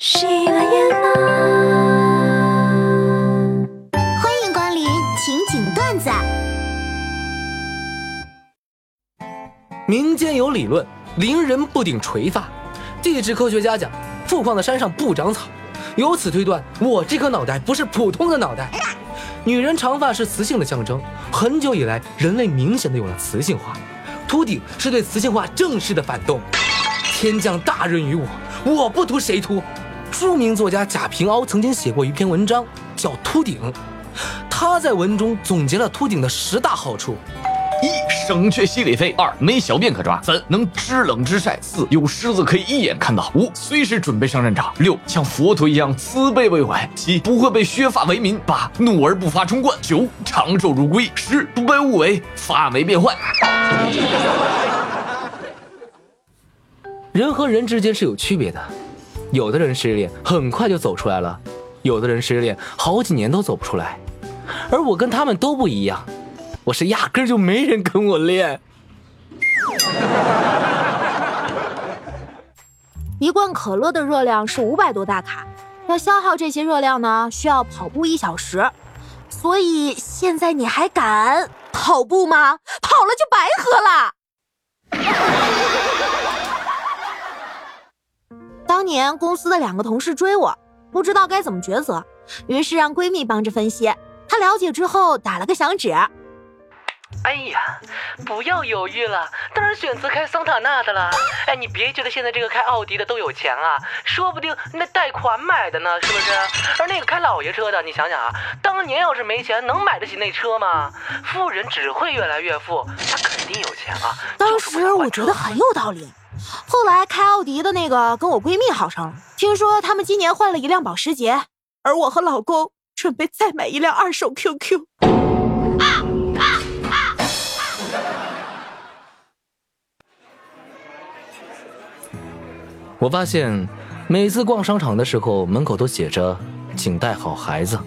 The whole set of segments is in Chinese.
喜马拉雅，欢迎光临情景段子。民间有理论，伶人不顶垂发。地质科学家讲，富矿的山上不长草。由此推断，我这颗脑袋不是普通的脑袋。女人长发是雌性的象征，很久以来，人类明显的有了雌性化。秃顶是对雌性化正式的反动。天降大任于我，我不秃谁秃？著名作家贾平凹曾经写过一篇文章，叫《秃顶》。他在文中总结了秃顶的十大好处：一、省却心理费；二、没小便可抓；三、能知冷知晒；四、有狮子可以一眼看到；五、随时准备上战场；六、像佛陀一样慈悲为怀；七、不会被削发为民；八、怒而不发冲冠；九、长寿如龟；十、不被误为发霉变坏。人和人之间是有区别的。有的人失恋很快就走出来了，有的人失恋好几年都走不出来，而我跟他们都不一样，我是压根就没人跟我练。一罐可乐的热量是五百多大卡，要消耗这些热量呢，需要跑步一小时，所以现在你还敢跑步吗？跑了就白喝了。当年公司的两个同事追我，不知道该怎么抉择，于是让闺蜜帮着分析。她了解之后打了个响指。哎呀，不要犹豫了，当然选择开桑塔纳的了。哎，你别觉得现在这个开奥迪的都有钱啊，说不定那贷款买的呢，是不是？而那个开老爷车的，你想想啊，当年要是没钱，能买得起那车吗？富人只会越来越富，他肯定有钱啊。当时我觉得很有道理。后来开奥迪的那个跟我闺蜜好上了，听说他们今年换了一辆保时捷，而我和老公准备再买一辆二手 QQ。我发现每次逛商场的时候，门口都写着“请带好孩子”，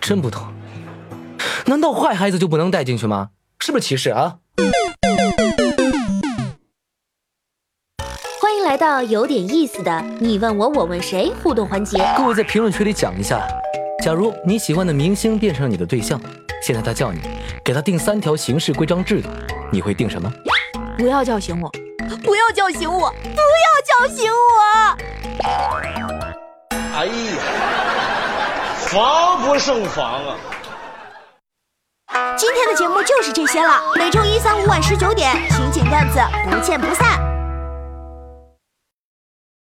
真不懂，难道坏孩子就不能带进去吗？是不是歧视啊？来到有点意思的你问我我问谁互动环节。各位在评论区里讲一下，假如你喜欢的明星变成了你的对象，现在他叫你给他定三条行事规章制度，你会定什么？不要叫醒我，不要叫醒我，不要叫醒我！哎呀，防不胜防啊！今天的节目就是这些了，每周一、三、五晚十九点，情景段子不见不散。